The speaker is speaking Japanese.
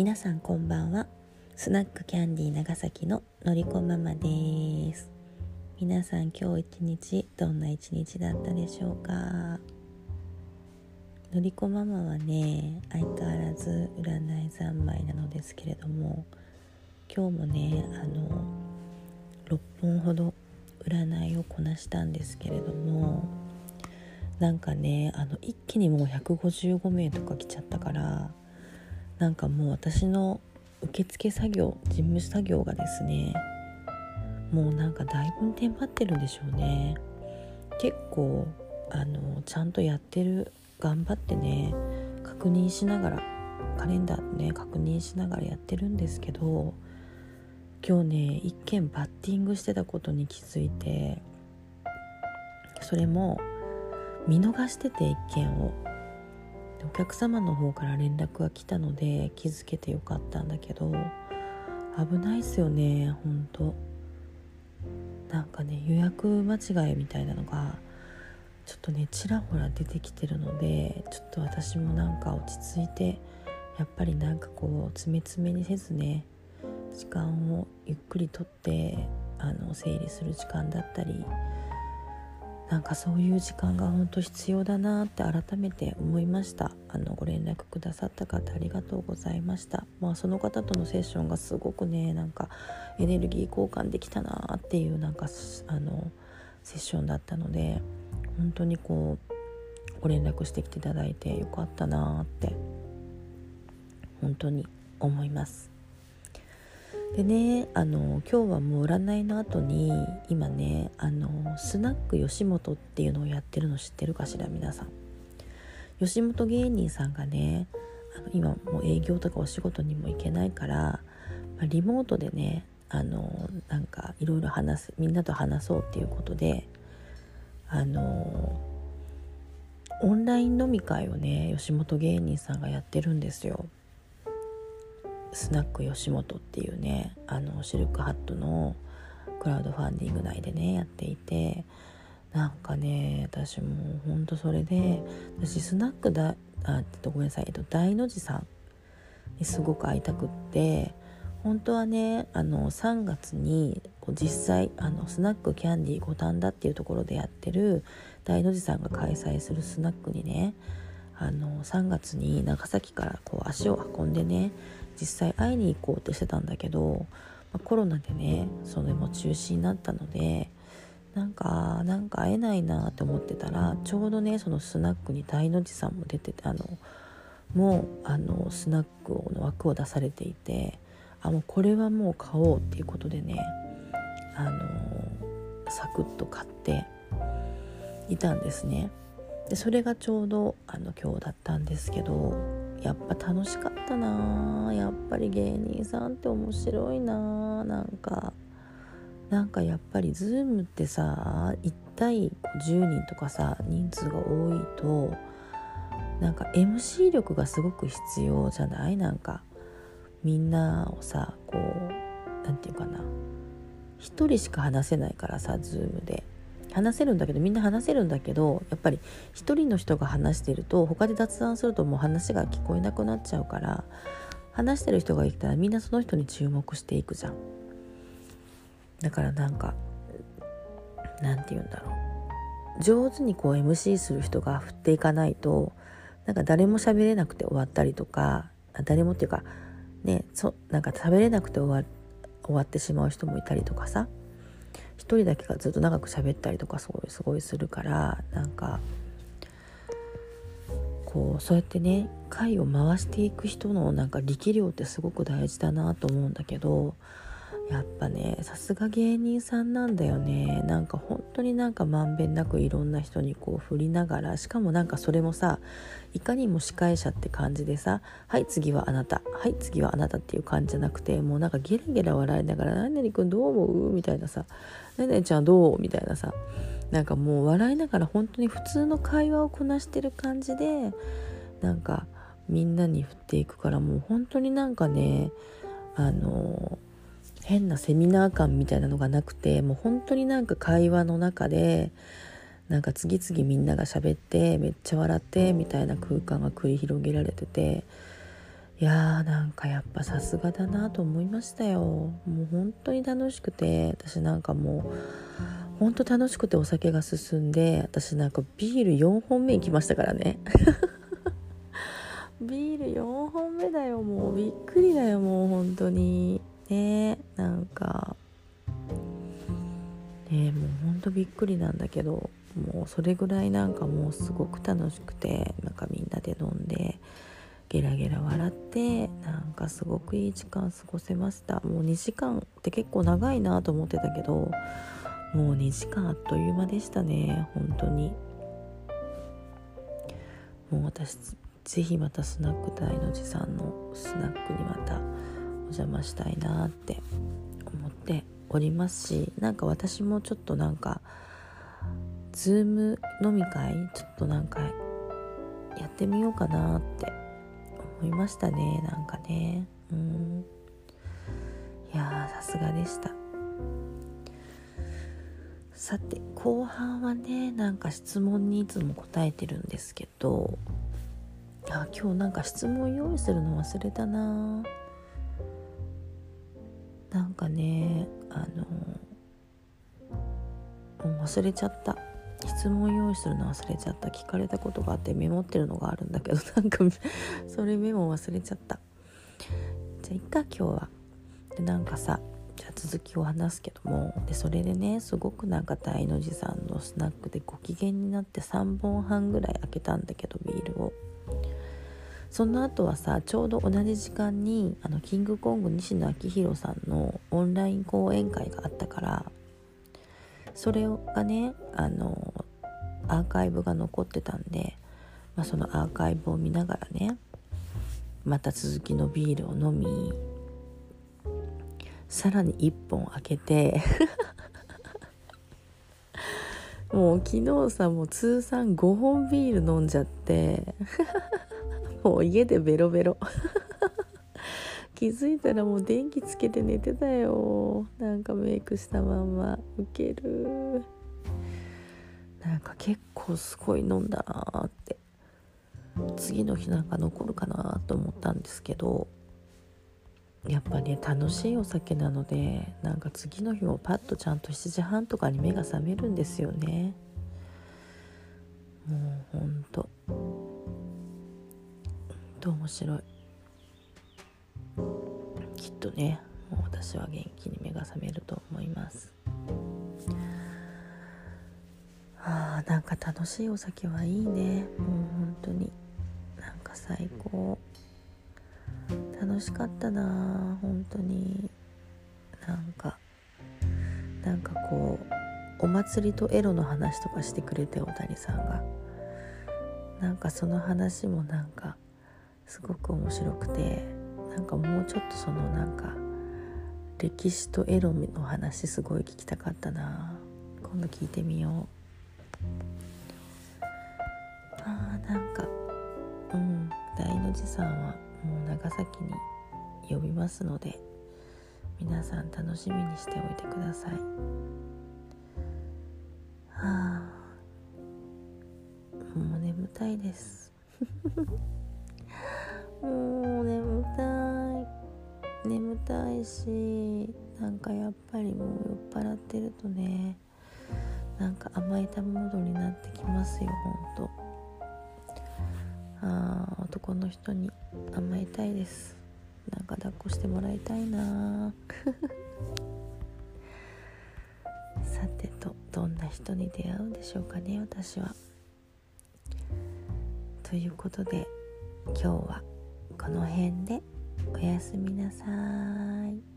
皆さんこんばんは。スナックキャンディー長崎ののりこママです。皆さん今日一日どんな一日だったでしょうか？のりこママはね相変わらず占い三昧なのですけれども今日もねあの6本ほど占いをこなしたんですけれどもなんかねあの一気にもう155名とか来ちゃったからなんかもう私の受付作業事務作業がですねもうなんかだいぶテンパってるんでしょうね。結構あのちゃんとやってる頑張ってね確認しながらカレンダーね確認しながらやってるんですけど今日ね一件バッティングしてたことに気づいてそれも見逃してて一件を。お客様の方から連絡が来たので気づけてよかったんだけど危ないっすよねほんと。なんかね予約間違いみたいなのがちょっとねちらほら出てきてるのでちょっと私もなんか落ち着いてやっぱりなんかこう詰め詰めにせずね時間をゆっくりとってあの整理する時間だったりなんかそういう時間が本当必要だなって改めて思いました。あのご連絡くださった方ありがとうございました。まあその方とのセッションがすごくねなんかエネルギー交換できたなっていうなんかあのセッションだったので本当にこうご連絡してきていただいてよかったなって本当に思います。でねあの今日はもう占いの後に今ねあのスナック吉本っていうのをやってるの知ってるかしら皆さん吉本芸人さんがねあの今もう営業とかお仕事にも行けないから、まあ、リモートでねあのなんかいろいろ話すみんなと話そうっていうことであのオンライン飲み会をね吉本芸人さんがやってるんですよ。スナック吉本っていうねあのシルクハットのクラウドファンディング内でねやっていてなんかね私もほんとそれで私スナックだあごめんなさい、えっと、大の字さんにすごく会いたくって本当はねあの3月に実際あのスナックキャンディー五反田っていうところでやってる大の字さんが開催するスナックにねあの3月に長崎からこう足を運んでね実際会いに行こうってしてたんだけど、まあ、コロナでねそれも中止になったのでなんかなんか会えないなって思ってたらちょうどねそのスナックに大の字さんも出ててあのもうあのスナックの枠を出されていてあもうこれはもう買おうっていうことでねあのサクッと買っていたんですね。でそれがちょうどあの今日だったんですけどやっぱ楽しかったなやっぱり芸人さんって面白いななんかなんかやっぱりズームってさ1対10人とかさ人数が多いとなんか MC 力がすごく必要じゃない？なんかみんなをさこう何て言うかな。1人しか話せないからさズームで。話せるんだけどみんな話せるんだけどやっぱり一人の人が話してると他で雑談するともう話が聞こえなくなっちゃうから話してる人がいたらみんなその人に注目していくじゃん。だからなんかなんて言うんだろう。上手にこう MC する人が振っていかないとなんか誰も喋れなくて終わったりとか誰もっていうかねそなんか喋れなくて終わ終わってしまう人もいたりとかさ。1人だけがずっと長く喋ったりとかすごいすごいするからなんかこうそうやってね回を回していく人のなんか力量ってすごく大事だなと思うんだけどやっぱねさすが芸人さんなんだよねなんか本当になんかまんべんなくいろんな人にこう振りながらしかもなんかそれもさいかにも司会者って感じでさ「はい次はあなたはい次はあなた」っていう感じじゃなくてもうなんかゲラゲラ笑いながら「何々君どう思う?」みたいなさ「何々ちゃんどう?」みたいなさなんかもう笑いながら本当に普通の会話をこなしてる感じでなんかみんなに振っていくからもう本当になんかねあのー変なセミナー感みたいなのがなくてもう本当になんか会話の中でなんか次々みんなが喋ってめっちゃ笑ってみたいな空間が繰り広げられてていやーなんかやっぱさすがだなと思いましたよ。もう本当に楽しくて私なんかもう本当楽しくてお酒が進んで私なんかビール4本目行きましたからね。ビール4本目だよもう。びっくりだよもう本当に。ねなんか。ねもうほんとびっくりなんだけどもうそれぐらいなんかもうすごく楽しくてなんかみんなで飲んでゲラゲラ笑ってなんかすごくいい時間過ごせました。もう2時間って結構長いなと思ってたけどもう2時間あっという間でしたね本当に。もう私ぜひまたスナック大の字さんのスナックにまた邪魔したいなって思っておりますしなんか私もちょっとなんかズーム飲み会ちょっとなんかやってみようかなって思いましたね。なんかね。うん。いやさすがでした。さて後半はねなんか質問にいつも答えてるんですけどあ今日なんか質問用意するの忘れたななんかねあのもう忘れちゃった。質問用意するの忘れちゃった。聞かれたことがあってメモってるのがあるんだけど なんかそれメモ忘れちゃった。じゃあいっか今日は。でなんかさじゃあ続きを話すけどもでそれでねすごくなんか大の字さんのスナックでご機嫌になって3本半ぐらい開けたんだけどビールを。その後はさちょうど同じ時間にあのキングコング西野昭弘さんのオンライン講演会があったからそれがねあのアーカイブが残ってたんで、まあ、そのアーカイブを見ながらねまた続きのビールを飲みさらに1本開けて もう昨日さもう通算5本ビール飲んじゃってもう家でベロベロ。気づいたらもう電気つけて寝てたよ。なんかメイクしたまんまウケる。なんか結構すごい飲んだなって。次の日なんか残るかなと思ったんですけどやっぱね楽しいお酒なのでなんか次の日もパッとちゃんと7時半とかに目が覚めるんですよね。面白い。きっとねもう私は元気に目が覚めると思います。あーなんか楽しいお酒はいいね。もう本当に。なんか最高。楽しかったな本当に。なんかなんかこうお祭りとエロの話とかしてくれて大谷さんが。なんかその話もなんかすごく面白くてなんかもうちょっとそのなんか歴史とエロの話すごい聞きたかったな。今度聞いてみよう。あーなんかうん。大の字さんはもう長崎に呼びますので皆さん楽しみにしておいてください。はあもう眠たいです。もう眠たい。眠たいしなんかやっぱりもう酔っ払ってるとねなんか甘えたモードになってきますよほんと。あー男の人に甘えたいです。なんか抱っこしてもらいたいな。さてとどんな人に出会うんでしょうかね私は。ということで今日はこの辺でおやすみなさい。